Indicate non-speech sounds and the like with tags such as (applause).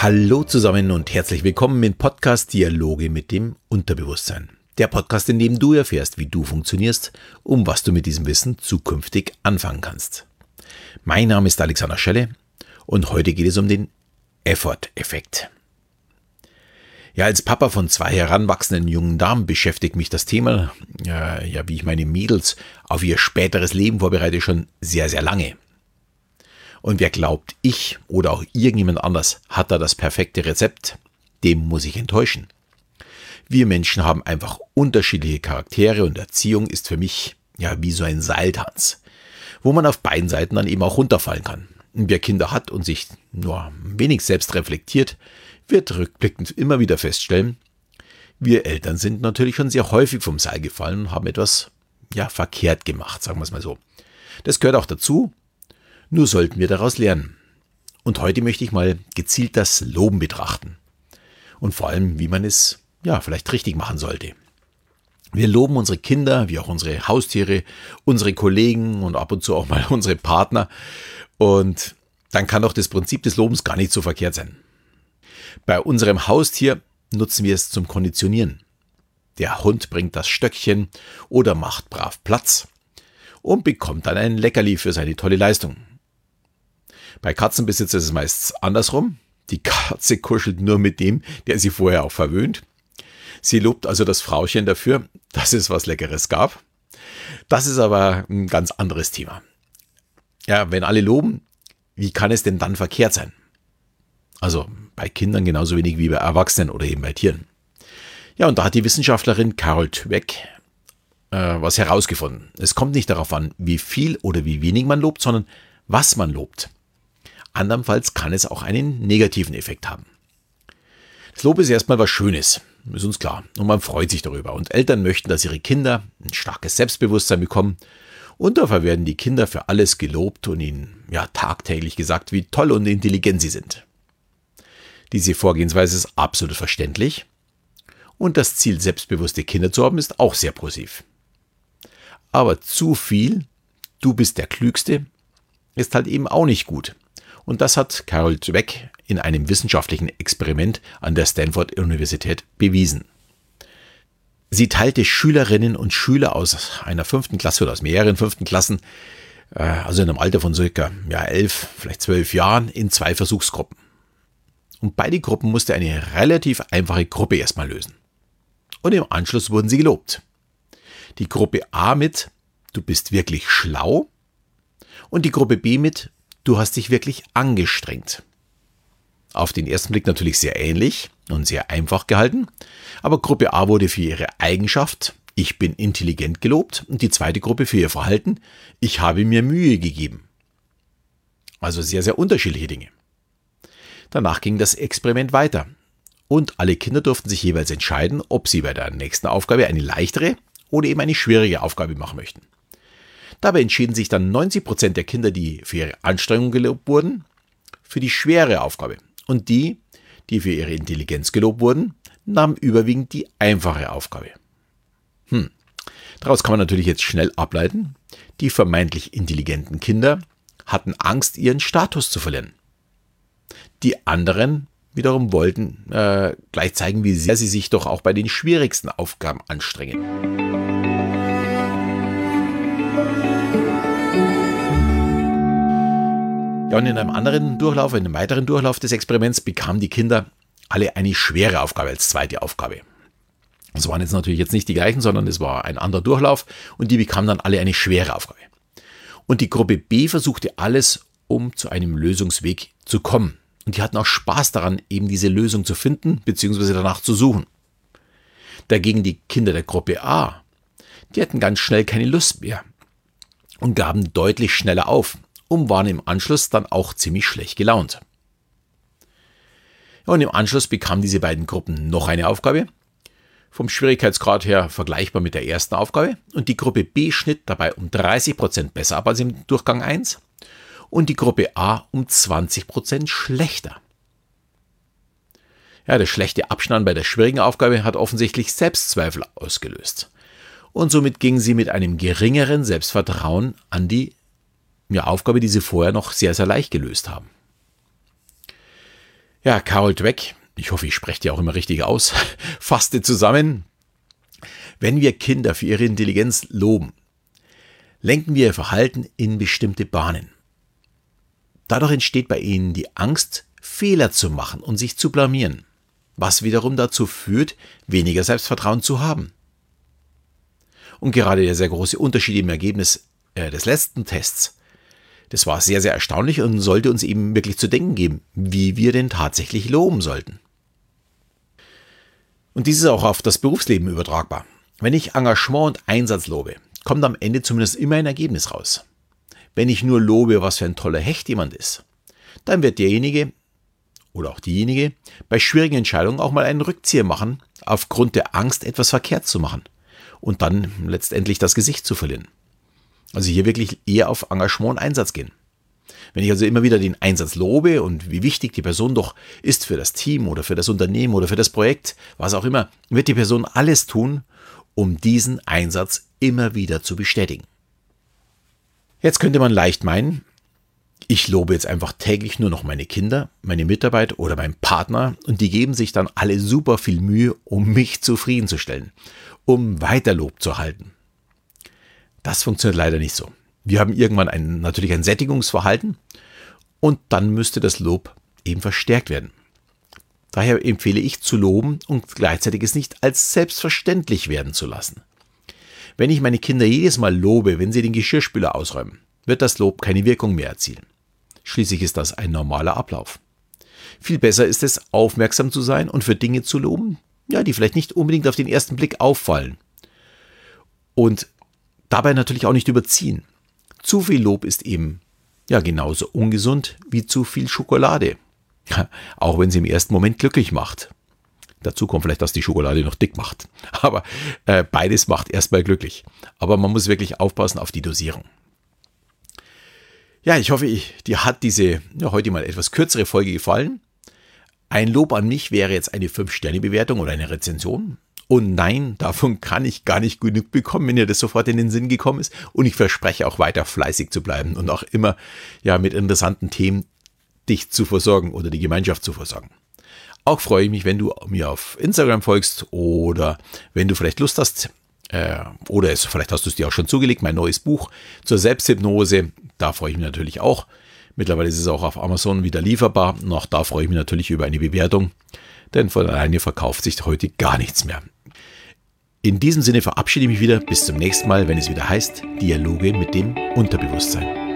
Hallo zusammen und herzlich willkommen im Podcast Dialoge mit dem Unterbewusstsein. Der Podcast, in dem du erfährst, wie du funktionierst, um was du mit diesem Wissen zukünftig anfangen kannst. Mein Name ist Alexander Schelle und heute geht es um den Effort-Effekt. Ja, als Papa von zwei heranwachsenden jungen Damen beschäftigt mich das Thema, ja, ja, wie ich meine Mädels auf ihr späteres Leben vorbereite, schon sehr, sehr lange. Und wer glaubt, ich oder auch irgendjemand anders hat da das perfekte Rezept, dem muss ich enttäuschen. Wir Menschen haben einfach unterschiedliche Charaktere und Erziehung ist für mich ja wie so ein Seiltanz, wo man auf beiden Seiten dann eben auch runterfallen kann. Wer Kinder hat und sich nur wenig selbst reflektiert, wird rückblickend immer wieder feststellen, wir Eltern sind natürlich schon sehr häufig vom Seil gefallen und haben etwas ja verkehrt gemacht, sagen wir es mal so. Das gehört auch dazu, nur sollten wir daraus lernen. Und heute möchte ich mal gezielt das Loben betrachten. Und vor allem, wie man es, ja, vielleicht richtig machen sollte. Wir loben unsere Kinder, wie auch unsere Haustiere, unsere Kollegen und ab und zu auch mal (laughs) unsere Partner. Und dann kann doch das Prinzip des Lobens gar nicht so verkehrt sein. Bei unserem Haustier nutzen wir es zum Konditionieren. Der Hund bringt das Stöckchen oder macht brav Platz und bekommt dann ein Leckerli für seine tolle Leistung. Bei Katzenbesitzer ist es meist andersrum. Die Katze kuschelt nur mit dem, der sie vorher auch verwöhnt. Sie lobt also das Frauchen dafür, dass es was Leckeres gab. Das ist aber ein ganz anderes Thema. Ja, wenn alle loben, wie kann es denn dann verkehrt sein? Also bei Kindern genauso wenig wie bei Erwachsenen oder eben bei Tieren. Ja, und da hat die Wissenschaftlerin Carol Dweck äh, was herausgefunden. Es kommt nicht darauf an, wie viel oder wie wenig man lobt, sondern was man lobt. Andernfalls kann es auch einen negativen Effekt haben. Das Lob ist erstmal was Schönes, ist uns klar, und man freut sich darüber. Und Eltern möchten, dass ihre Kinder ein starkes Selbstbewusstsein bekommen. Und dafür werden die Kinder für alles gelobt und ihnen ja tagtäglich gesagt, wie toll und intelligent sie sind. Diese Vorgehensweise ist absolut verständlich. Und das Ziel, selbstbewusste Kinder zu haben, ist auch sehr positiv. Aber zu viel, du bist der Klügste, ist halt eben auch nicht gut. Und das hat Carol Dweck in einem wissenschaftlichen Experiment an der Stanford Universität bewiesen. Sie teilte Schülerinnen und Schüler aus einer fünften Klasse oder aus mehreren fünften Klassen, äh, also in einem Alter von circa ja, elf, vielleicht zwölf Jahren, in zwei Versuchsgruppen. Und beide Gruppen musste eine relativ einfache Gruppe erstmal lösen. Und im Anschluss wurden sie gelobt. Die Gruppe A mit, du bist wirklich schlau. Und die Gruppe B mit, du hast dich wirklich angestrengt. Auf den ersten Blick natürlich sehr ähnlich und sehr einfach gehalten, aber Gruppe A wurde für ihre Eigenschaft, ich bin intelligent gelobt, und die zweite Gruppe für ihr Verhalten, ich habe mir Mühe gegeben. Also sehr, sehr unterschiedliche Dinge. Danach ging das Experiment weiter und alle Kinder durften sich jeweils entscheiden, ob sie bei der nächsten Aufgabe eine leichtere oder eben eine schwierige Aufgabe machen möchten. Dabei entschieden sich dann 90 Prozent der Kinder, die für ihre Anstrengung gelobt wurden, für die schwere Aufgabe. Und die, die für ihre Intelligenz gelobt wurden, nahmen überwiegend die einfache Aufgabe. Hm. Daraus kann man natürlich jetzt schnell ableiten, die vermeintlich intelligenten Kinder hatten Angst, ihren Status zu verlieren. Die anderen wiederum wollten äh, gleich zeigen, wie sehr sie sich doch auch bei den schwierigsten Aufgaben anstrengen. Ja, und in einem anderen Durchlauf, in einem weiteren Durchlauf des Experiments bekamen die Kinder alle eine schwere Aufgabe als zweite Aufgabe. Es waren jetzt natürlich jetzt nicht die gleichen, sondern es war ein anderer Durchlauf und die bekamen dann alle eine schwere Aufgabe. Und die Gruppe B versuchte alles, um zu einem Lösungsweg zu kommen. Und die hatten auch Spaß daran, eben diese Lösung zu finden bzw. danach zu suchen. Dagegen die Kinder der Gruppe A, die hatten ganz schnell keine Lust mehr und gaben deutlich schneller auf und waren im Anschluss dann auch ziemlich schlecht gelaunt. Und im Anschluss bekamen diese beiden Gruppen noch eine Aufgabe, vom Schwierigkeitsgrad her vergleichbar mit der ersten Aufgabe, und die Gruppe B schnitt dabei um 30% besser ab als im Durchgang 1 und die Gruppe A um 20% schlechter. Ja, der schlechte Abschneiden bei der schwierigen Aufgabe hat offensichtlich Selbstzweifel ausgelöst. Und somit gingen sie mit einem geringeren Selbstvertrauen an die ja, Aufgabe, die sie vorher noch sehr, sehr leicht gelöst haben. Ja, Carol Dweck, ich hoffe, ich spreche die auch immer richtig aus, (laughs) fasste zusammen, wenn wir Kinder für ihre Intelligenz loben, lenken wir ihr Verhalten in bestimmte Bahnen. Dadurch entsteht bei ihnen die Angst, Fehler zu machen und sich zu blamieren, was wiederum dazu führt, weniger Selbstvertrauen zu haben. Und gerade der sehr große Unterschied im Ergebnis äh, des letzten Tests, das war sehr, sehr erstaunlich und sollte uns eben wirklich zu denken geben, wie wir denn tatsächlich loben sollten. Und dies ist auch auf das Berufsleben übertragbar. Wenn ich Engagement und Einsatz lobe, kommt am Ende zumindest immer ein Ergebnis raus. Wenn ich nur lobe, was für ein toller Hecht jemand ist, dann wird derjenige oder auch diejenige bei schwierigen Entscheidungen auch mal einen Rückzieher machen, aufgrund der Angst, etwas verkehrt zu machen und dann letztendlich das Gesicht zu verlieren. Also hier wirklich eher auf Engagement und Einsatz gehen. Wenn ich also immer wieder den Einsatz lobe und wie wichtig die Person doch ist für das Team oder für das Unternehmen oder für das Projekt, was auch immer, wird die Person alles tun, um diesen Einsatz immer wieder zu bestätigen. Jetzt könnte man leicht meinen, ich lobe jetzt einfach täglich nur noch meine Kinder, meine Mitarbeiter oder meinen Partner und die geben sich dann alle super viel Mühe, um mich zufriedenzustellen, um weiter Lob zu halten. Das funktioniert leider nicht so. Wir haben irgendwann ein, natürlich ein Sättigungsverhalten und dann müsste das Lob eben verstärkt werden. Daher empfehle ich zu loben und gleichzeitig es nicht als selbstverständlich werden zu lassen. Wenn ich meine Kinder jedes Mal lobe, wenn sie den Geschirrspüler ausräumen, wird das Lob keine Wirkung mehr erzielen. Schließlich ist das ein normaler Ablauf. Viel besser ist es, aufmerksam zu sein und für Dinge zu loben, ja, die vielleicht nicht unbedingt auf den ersten Blick auffallen. Und dabei natürlich auch nicht überziehen. Zu viel Lob ist eben ja genauso ungesund wie zu viel Schokolade. Auch wenn sie im ersten Moment glücklich macht. Dazu kommt vielleicht, dass die Schokolade noch dick macht. (laughs) Aber äh, beides macht erstmal glücklich. Aber man muss wirklich aufpassen auf die Dosierung. Ja, ich hoffe, ich, dir hat diese ja, heute mal etwas kürzere Folge gefallen. Ein Lob an mich wäre jetzt eine 5-Sterne-Bewertung oder eine Rezension. Und nein, davon kann ich gar nicht genug bekommen, wenn dir das sofort in den Sinn gekommen ist. Und ich verspreche auch weiter fleißig zu bleiben und auch immer ja mit interessanten Themen dich zu versorgen oder die Gemeinschaft zu versorgen. Auch freue ich mich, wenn du mir auf Instagram folgst oder wenn du vielleicht Lust hast, äh, oder es, vielleicht hast du es dir auch schon zugelegt, mein neues Buch zur Selbsthypnose. Da freue ich mich natürlich auch. Mittlerweile ist es auch auf Amazon wieder lieferbar. Noch da freue ich mich natürlich über eine Bewertung, denn von alleine verkauft sich heute gar nichts mehr. In diesem Sinne verabschiede ich mich wieder. Bis zum nächsten Mal, wenn es wieder heißt Dialoge mit dem Unterbewusstsein.